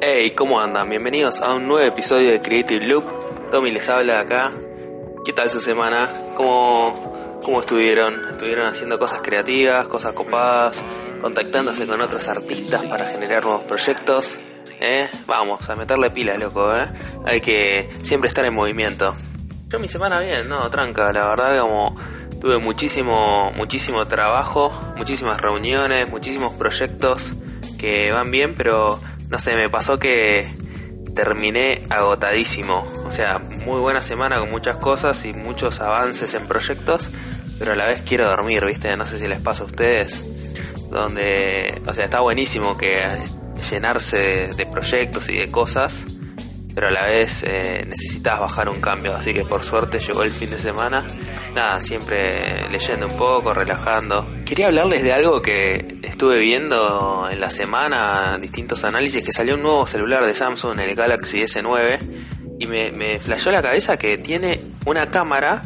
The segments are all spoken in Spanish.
Hey, ¿cómo andan? Bienvenidos a un nuevo episodio de Creative Loop. Tommy les habla acá. ¿Qué tal su semana? ¿Cómo, cómo estuvieron? ¿Estuvieron haciendo cosas creativas, cosas copadas, contactándose con otros artistas para generar nuevos proyectos? ¿Eh? Vamos, a meterle pilas, loco, ¿eh? Hay que siempre estar en movimiento. Yo mi semana bien, no, tranca, la verdad como tuve muchísimo, muchísimo trabajo, muchísimas reuniones, muchísimos proyectos que van bien, pero no sé, me pasó que terminé agotadísimo. O sea, muy buena semana con muchas cosas y muchos avances en proyectos, pero a la vez quiero dormir, ¿viste? No sé si les pasa a ustedes. Donde, o sea, está buenísimo que llenarse de proyectos y de cosas, pero a la vez eh, necesitas bajar un cambio. Así que por suerte llegó el fin de semana. Nada, siempre leyendo un poco, relajando. Quería hablarles de algo que estuve viendo en la semana, distintos análisis, que salió un nuevo celular de Samsung, el Galaxy S9, y me, me flashó la cabeza que tiene una cámara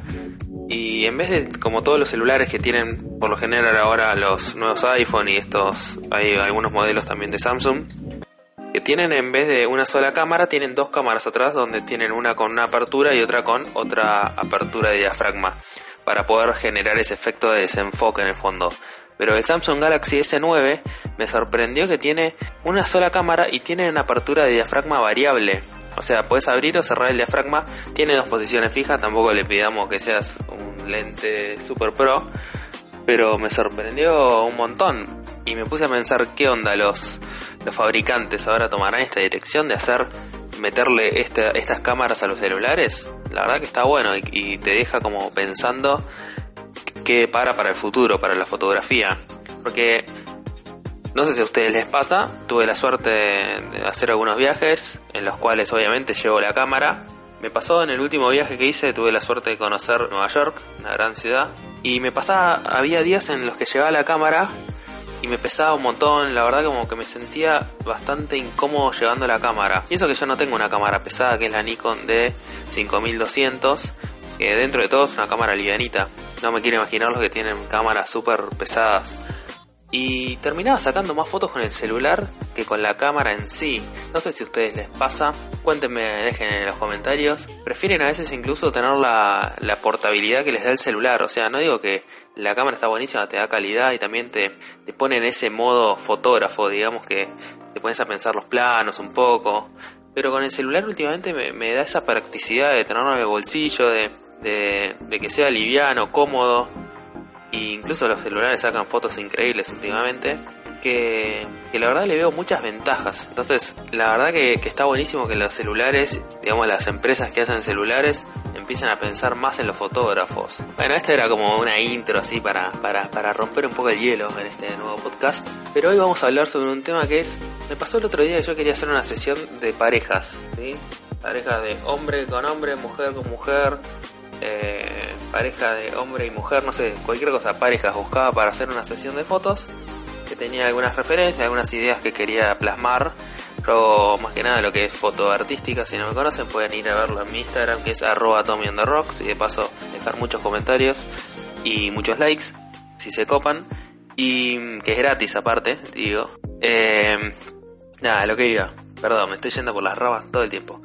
y en vez de como todos los celulares que tienen por lo general ahora los nuevos iPhone y estos hay algunos modelos también de Samsung que tienen en vez de una sola cámara, tienen dos cámaras atrás donde tienen una con una apertura y otra con otra apertura de diafragma para poder generar ese efecto de desenfoque en el fondo. Pero el Samsung Galaxy S9 me sorprendió que tiene una sola cámara y tiene una apertura de diafragma variable. O sea, puedes abrir o cerrar el diafragma, tiene dos posiciones fijas, tampoco le pidamos que seas un lente super pro, pero me sorprendió un montón y me puse a pensar qué onda los los fabricantes ahora tomarán esta dirección de hacer meterle estas cámaras a los celulares, la verdad que está bueno y, te deja como pensando qué para para el futuro, para la fotografía. Porque no sé si a ustedes les pasa, tuve la suerte de hacer algunos viajes en los cuales obviamente llevo la cámara. Me pasó en el último viaje que hice, tuve la suerte de conocer Nueva York, una gran ciudad, y me pasaba, había días en los que llevaba la cámara y me pesaba un montón, la verdad como que me sentía bastante incómodo llevando la cámara. Y eso que yo no tengo una cámara pesada, que es la Nikon D5200, que dentro de todo es una cámara livianita. No me quiero imaginar los que tienen cámaras súper pesadas. Y terminaba sacando más fotos con el celular que con la cámara en sí. No sé si a ustedes les pasa. Cuéntenme, dejen en los comentarios. Prefieren a veces incluso tener la, la portabilidad que les da el celular. O sea, no digo que la cámara está buenísima, te da calidad y también te, te pone en ese modo fotógrafo, digamos que te pones a pensar los planos un poco. Pero con el celular últimamente me, da esa practicidad de tenerlo en el bolsillo, de, de que sea liviano, cómodo incluso los celulares sacan fotos increíbles últimamente, que, la verdad le veo muchas ventajas. Entonces, la verdad que, está buenísimo que los celulares, digamos las empresas que hacen celulares, empiecen a pensar más en los fotógrafos. Bueno, esta era como una intro así para, para, romper un poco el hielo en este nuevo podcast. Pero hoy vamos a hablar sobre un tema que es, me pasó el otro día que yo quería hacer una sesión de parejas, ¿sí? Parejas de hombre con hombre, mujer con mujer, eh, pareja de hombre y mujer, no sé, cualquier cosa, parejas, buscaba para hacer una sesión de fotos, que tenía algunas referencias, algunas ideas que quería plasmar. Pero más que nada lo que es foto artística, si no me conocen pueden ir a verlo en mi Instagram que es arroba Tommy on y de paso dejar muchos comentarios y muchos likes si se copan y que es gratis aparte, digo. Eh, nada, lo que iba, perdón, me estoy yendo por las rabas todo el tiempo.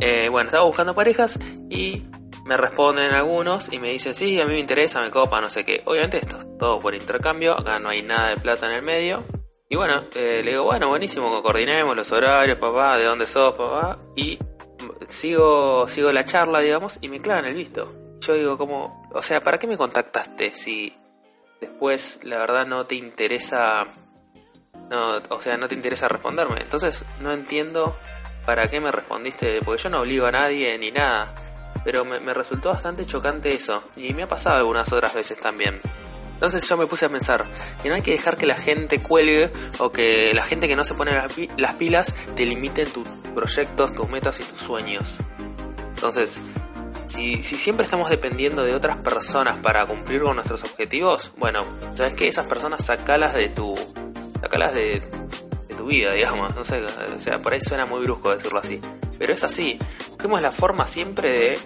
Eh, bueno, estaba buscando parejas y me responden algunos y me dicen, sí, a mí me interesa, me copa, no sé qué. Obviamente esto es todo por intercambio, acá no hay nada de plata en el medio. Y bueno, eh, le digo, bueno, buenísimo, coordinemos los horarios, papá, de dónde sos, papá. Y sigo, sigo la charla, digamos, y me clavan el visto. Yo digo, como, o sea, ¿para qué me contactaste si después la verdad no te interesa, no, o sea, no te interesa responderme? Entonces no entiendo para qué me respondiste, porque yo no obligo a nadie ni nada pero me, resultó bastante chocante eso, y me ha pasado algunas otras veces también. Entonces yo me puse a pensar que no hay que dejar que la gente cuelgue o que la gente que no se pone las, pilas te limiten tus proyectos, tus metas y tus sueños. Entonces, si, si, siempre estamos dependiendo de otras personas para cumplir con nuestros objetivos, bueno, sabes que esas personas sacalas de tu. sacalas de, de tu vida, digamos. No sé, o sea, por ahí suena muy brusco decirlo así. Pero es así. Busquemos la forma siempre de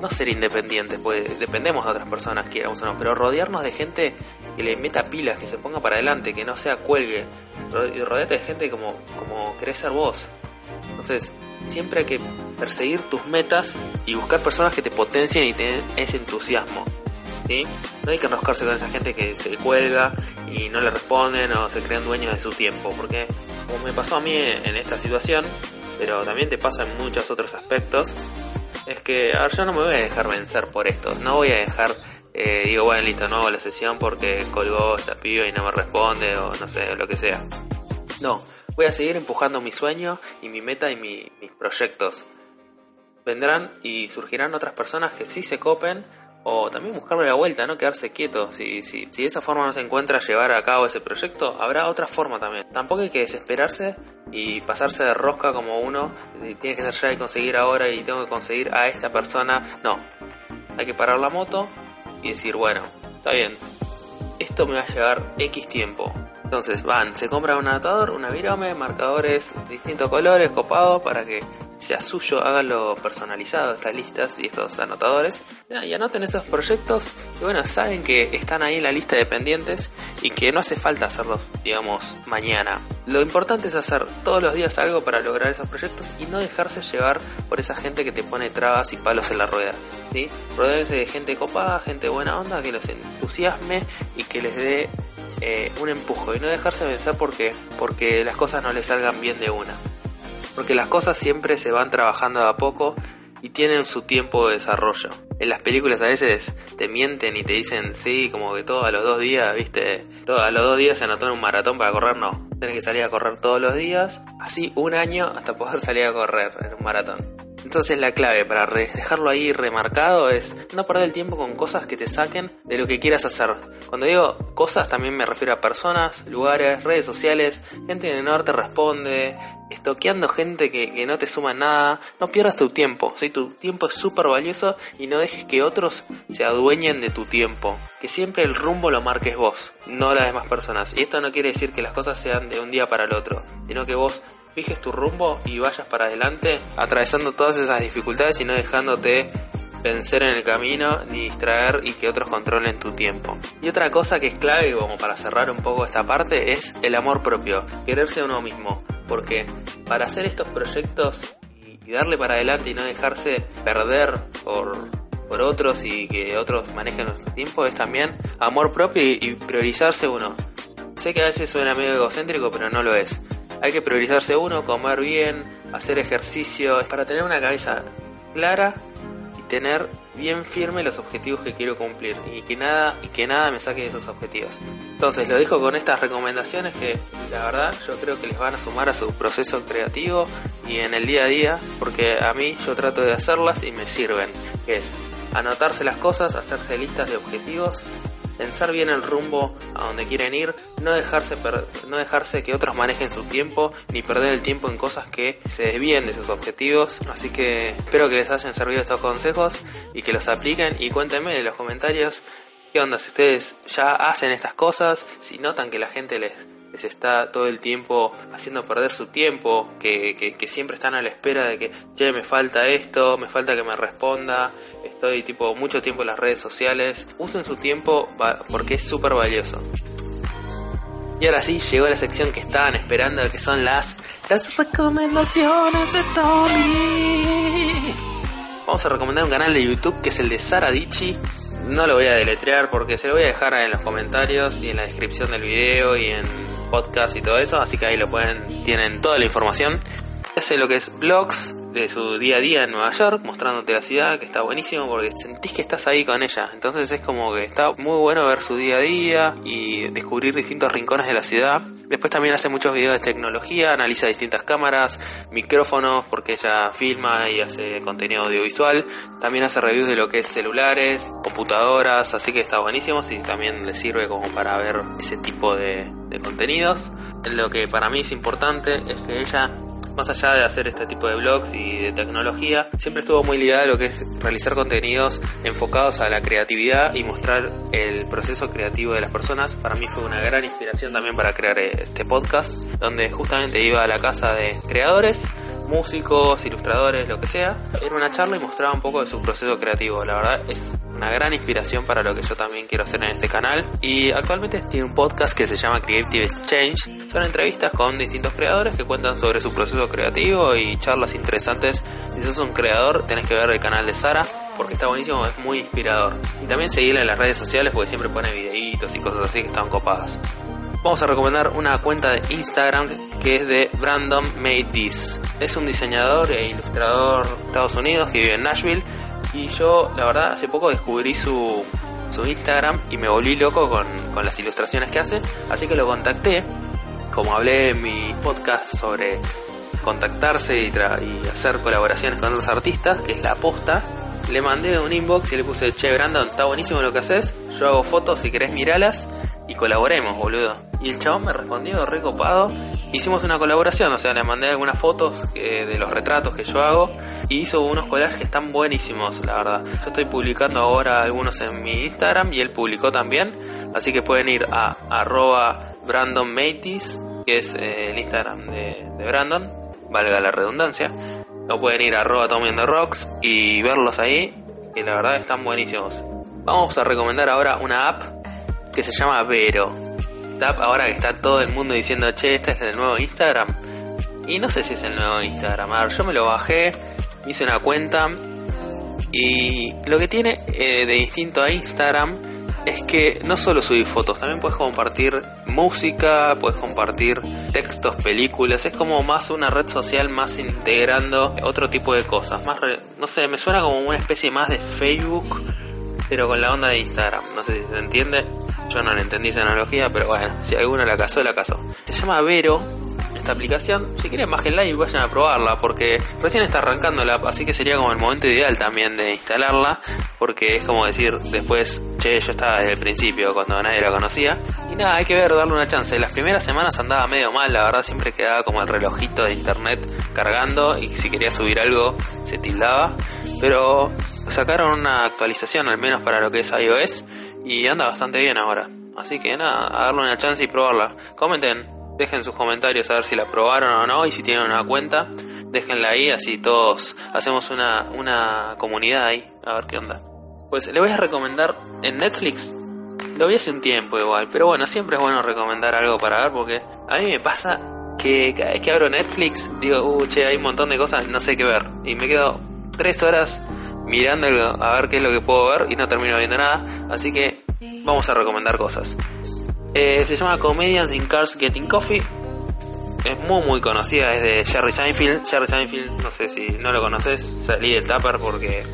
no ser independientes, pues dependemos de otras personas, quieramos o no, pero rodearnos de gente que le meta pilas, que se ponga para adelante, que no sea cuelgue. y rodeate de gente como, como querés ser vos. Entonces, siempre hay que perseguir tus metas y buscar personas que te potencien y te den ese entusiasmo. ¿sí? No hay que enroscarse con esa gente que se cuelga y no le responden o se crean dueños de su tiempo, porque como me pasó a mí en esta situación, pero también te pasa en muchos otros aspectos, es que, a ver, yo no me voy a dejar vencer por esto, no voy a dejar, eh, digo, bueno, listo, no hago la sesión porque colgó esta piba y no me responde o no sé, lo que sea. No, voy a seguir empujando mi sueño y mi meta y mis proyectos. Vendrán y surgirán otras personas que sí se copen o también buscarle la vuelta, no quedarse quieto. Si, si, si de esa forma no se encuentra llevar a cabo ese proyecto, habrá otra forma también. Tampoco hay que desesperarse y pasarse de rosca como uno, tiene que ser ya y conseguir ahora y tengo que conseguir a esta persona. No, hay que parar la moto y decir, bueno, está bien, esto me va a llevar X tiempo. Entonces van, se compra un anotador, una virome, marcadores distintos colores, copados, para que sea suyo, háganlo personalizado estas listas y estos anotadores. Y anoten esos proyectos y bueno, saben que están ahí en la lista de pendientes y que no hace falta hacerlos, digamos, mañana. Lo importante es hacer todos los días algo para lograr esos proyectos y no dejarse llevar por esa gente que te pone trabas y palos en la rueda. ¿sí? Rodeense de gente copada, gente buena onda, que los entusiasme y que les dé eh, un empujo y no dejarse vencer porque, porque las cosas no le salgan bien de una. Porque las cosas siempre se van trabajando a poco y tienen su tiempo de desarrollo. En las películas a veces te mienten y te dicen, sí, como que todo a los dos días, viste, todo a los dos días se anotó en un maratón para correr, no. Tienes que salir a correr todos los días, así un año hasta poder salir a correr en un maratón. Entonces la clave para dejarlo ahí remarcado es no perder el tiempo con cosas que te saquen de lo que quieras hacer. Cuando digo cosas también me refiero a personas, lugares, redes sociales, gente que no te responde, estoqueando gente que, no te suma nada. No pierdas tu tiempo, ¿sí? tu tiempo es súper valioso y no dejes que otros se adueñen de tu tiempo. Que siempre el rumbo lo marques vos, no las demás personas. Y esto no quiere decir que las cosas sean de un día para el otro, sino que vos fijes tu rumbo y vayas para adelante, atravesando todas esas dificultades y no dejándote vencer en el camino ni distraer y que otros controlen tu tiempo. Y otra cosa que es clave, como para cerrar un poco esta parte, es el amor propio, quererse a uno mismo. Porque para hacer estos proyectos y darle para adelante y no dejarse perder por, por otros y que otros manejen nuestro tiempo es también amor propio y priorizarse uno. Sé que a veces suena medio egocéntrico, pero no lo es. Hay que priorizarse uno, comer bien, hacer ejercicio, para tener una cabeza clara y tener bien firme los objetivos que quiero cumplir y que nada y que nada me saque de esos objetivos. Entonces lo dejo con estas recomendaciones que la verdad yo creo que les van a sumar a su proceso creativo y en el día a día, porque a mí yo trato de hacerlas y me sirven, es anotarse las cosas, hacerse listas de objetivos pensar bien el rumbo a donde quieren ir, no dejarse, no dejarse que otros manejen su tiempo, ni perder el tiempo en cosas que se desvíen de sus objetivos. Así que espero que les hayan servido estos consejos y que los apliquen y cuéntenme en los comentarios qué onda si ustedes ya hacen estas cosas, si notan que la gente les les está todo el tiempo haciendo perder su tiempo, que, que, siempre están a la espera de que, che, me falta esto, me falta que me responda, estoy tipo mucho tiempo en las redes sociales. Usen su tiempo porque es súper valioso. Y ahora sí, llegó la sección que estaban esperando, que son las, las recomendaciones de Tommy. Vamos a recomendar un canal de YouTube que es el de Sara Dichi. No lo voy a deletrear porque se lo voy a dejar en los comentarios y en la descripción del video y en podcast y todo eso, así que ahí lo pueden, tienen toda la información. Hace lo que es blogs de su día a día en Nueva York, mostrándote la ciudad, que está buenísimo porque sentís que estás ahí con ella. Entonces es como que está muy bueno ver su día a día y descubrir distintos rincones de la ciudad. Después también hace muchos videos de tecnología, analiza distintas cámaras, micrófonos, porque ella filma y hace contenido audiovisual. También hace reviews de lo que es celulares, computadoras, así que está buenísimo y también le sirve como para ver ese tipo de, de contenidos. Lo que para mí es importante es que ella más allá de hacer este tipo de blogs y de tecnología, siempre estuvo muy ligada a lo que es realizar contenidos enfocados a la creatividad y mostrar el proceso creativo de las personas. Para mí fue una gran inspiración también para crear este podcast, donde justamente iba a la casa de creadores músicos, ilustradores, lo que sea. Era una charla y mostraba un poco de su proceso creativo. La verdad es una gran inspiración para lo que yo también quiero hacer en este canal. Y actualmente tiene un podcast que se llama Creative Exchange. Son entrevistas con distintos creadores que cuentan sobre su proceso creativo y charlas interesantes. Si sos un creador, tenés que ver el canal de Sara porque está buenísimo, es muy inspirador. Y también seguirla en las redes sociales porque siempre pone videitos y cosas así que están copadas. Vamos a recomendar una cuenta de Instagram que es de Brandon Made This. Es un diseñador e ilustrador de Estados Unidos que vive en Nashville y yo la verdad hace poco descubrí su, su Instagram y me volví loco con, con las ilustraciones que hace, así que lo contacté. Como hablé en mi podcast sobre contactarse y, y hacer colaboraciones con otros artistas, que es la aposta, le mandé un inbox y le puse, che Brandon, está buenísimo lo que haces, yo hago fotos si querés miralas y colaboremos, boludo. Y el chabón me respondió recopado. Hicimos una colaboración, o sea, le mandé algunas fotos eh, de los retratos que yo hago y hizo unos collages que están buenísimos, la verdad. Yo estoy publicando ahora algunos en mi Instagram y él publicó también, así que pueden ir a arroba que es eh, el Instagram de, Brandon, valga la redundancia. O pueden ir a arroba Rocks y verlos ahí, que la verdad están buenísimos. Vamos a recomendar ahora una app que se llama Vero. Ahora que está todo el mundo diciendo, che, este es el nuevo Instagram. Y no sé si es el nuevo Instagram. A ver, yo me lo bajé, hice una cuenta. Y lo que tiene eh, de distinto a Instagram es que no solo subís fotos, también puedes compartir música, puedes compartir textos, películas, es como más una red social más integrando otro tipo de cosas, no sé, me suena como una especie más de Facebook, pero con la onda de Instagram, no sé si se entiende, yo no le entendí esa analogía, pero bueno, si alguno la casó, la casó. Se llama Vero aplicación. Si quieren, bájenla y vayan a probarla, porque recién está arrancando la app, así que sería como el momento ideal también de instalarla, porque es como decir después, che, yo estaba desde el principio cuando nadie la conocía. Y nada, hay que ver, darle una chance. Las primeras semanas andaba medio mal, la verdad, siempre quedaba como el relojito de internet cargando y si quería subir algo se tildaba. Pero sacaron una actualización, al menos para lo que es iOS, y anda bastante bien ahora. Así que nada, a darle una chance y probarla. Comenten Dejen sus comentarios a ver si la probaron o no y si tienen una cuenta, déjenla ahí, así todos hacemos una, una comunidad ahí, a ver qué onda. Pues le voy a recomendar en Netflix. Lo vi hace un tiempo igual, pero bueno, siempre es bueno recomendar algo para ver porque a mí me pasa que cada vez que abro Netflix digo, uh, che, hay un montón de cosas, no sé qué ver. Y me quedo tres horas mirando a ver qué es lo que puedo ver y no termino viendo nada. Así que vamos a recomendar cosas. Eh, se llama Comedians in Cars Getting Coffee. Es muy muy conocida, es de Jerry Seinfeld. Jerry Seinfeld, no sé si no lo conoces, salí del Tupper porque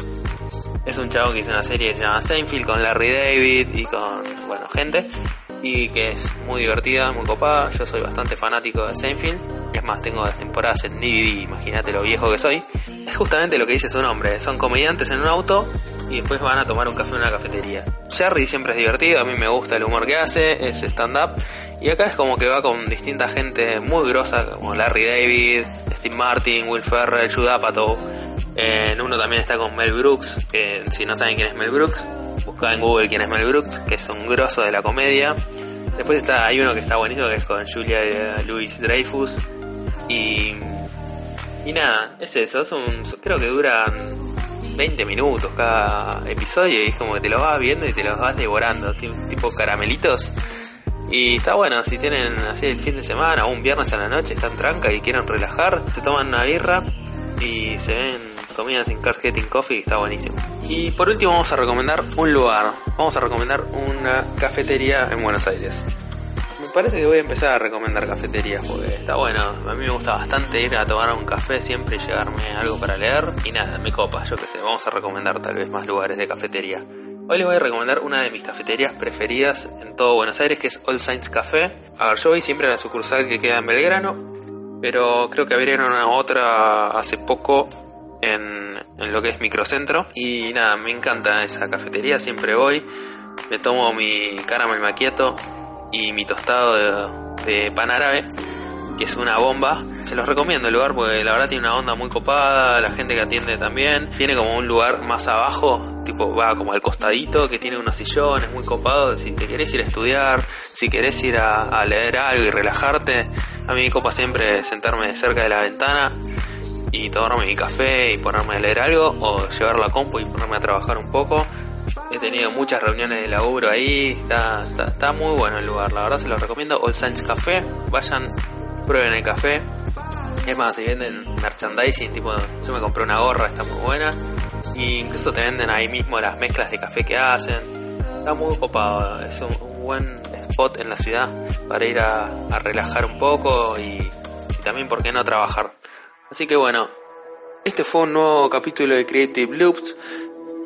es un chavo que hizo una serie que se llama Seinfeld con Larry David y con, bueno, gente. Y que es muy divertida, muy copada. Yo soy bastante fanático de Seinfeld. Es más, tengo las temporadas en DVD, imagínate lo viejo que soy. Es justamente lo que dice su nombre. Son comediantes en un auto y después van a tomar un café en una cafetería. Jerry siempre es divertido, a mí me gusta el humor que hace, es stand-up. Y acá es como que va con distinta gente muy grosa, como Larry David, Steve Martin, Will Ferrell, Judd Apatow. En uno también está con Mel Brooks, que si no saben quién es Mel Brooks, busca en Google quién es Mel Brooks, que es un grosso de la comedia. Después está, hay uno que está buenísimo, que es con Julia Louis Dreyfus. Y, nada, es eso, es un, creo que duran 20 minutos cada episodio y es como que te lo vas viendo y te los vas devorando, tipo caramelitos. Y está bueno, si tienen así el fin de semana o un viernes a la noche, están tranca y quieren relajar, te toman una birra y se ven comidas sin Card Getting Coffee, está buenísimo. Y por último vamos a recomendar un lugar, vamos a recomendar una cafetería en Buenos Aires parece que voy a empezar a recomendar cafeterías porque está bueno. A mí me gusta bastante ir a tomar un café siempre y llegarme algo para leer. Y nada, me copa, yo qué sé. Vamos a recomendar tal vez más lugares de cafetería. Hoy les voy a recomendar una de mis cafeterías preferidas en todo Buenos Aires, que es All Saints Café. A ver, yo voy siempre a la sucursal que queda en Belgrano, pero creo que abrieron una otra hace poco en, en lo que es Microcentro. Y nada, me encanta esa cafetería, siempre voy. Me tomo mi caramel maquieto y mi tostado de, pan árabe, que es una bomba. Se los recomiendo el lugar porque la verdad tiene una onda muy copada, la gente que atiende también. Tiene como un lugar más abajo, tipo va como al costadito, que tiene unos sillones muy copados. Si te querés ir a estudiar, si querés ir a, leer algo y relajarte, a mí me copa siempre sentarme cerca de la ventana y tomarme mi café y ponerme a leer algo o llevar la compu y ponerme a trabajar un poco. He tenido muchas reuniones de laburo ahí, está, muy bueno el lugar, la verdad se lo recomiendo. All Saints Café, vayan, prueben el café. Es más, si venden merchandising, tipo, yo me compré una gorra, está muy buena. E incluso te venden ahí mismo las mezclas de café que hacen. Está muy copado, es un, buen spot en la ciudad para ir a, relajar un poco y, también, ¿por qué no trabajar? Así que bueno, este fue un nuevo capítulo de Creative Loops.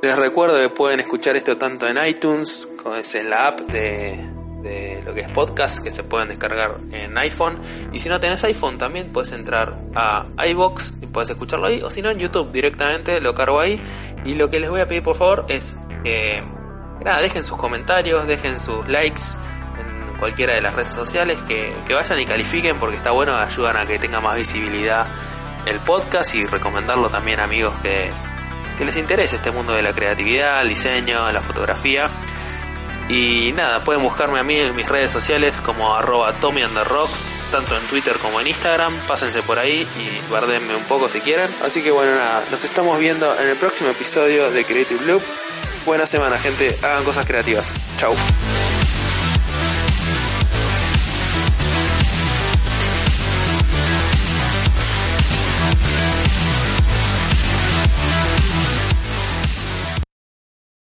Les recuerdo que pueden escuchar esto tanto en iTunes, como es en la app de, lo que es podcast, que se pueden descargar en iPhone. Y si no tenés iPhone, también puedes entrar a iBox y puedes escucharlo ahí, o si no en YouTube directamente, lo cargo ahí. Y lo que les voy a pedir por favor es que nada, dejen sus comentarios, dejen sus likes en cualquiera de las redes sociales, que, que vayan y califiquen porque está bueno, ayudan a que tenga más visibilidad el podcast y recomendarlo también a amigos que, que les interese este mundo de la creatividad, el diseño, la fotografía. Y nada, pueden buscarme a mí en mis redes sociales como arroba Tommy Rocks, tanto en Twitter como en Instagram. Pásense por ahí y guárdenme un poco si quieren. Así que bueno, nada, nos estamos viendo en el próximo episodio de Creative Loop. Buena semana, gente. Hagan cosas creativas. Chau.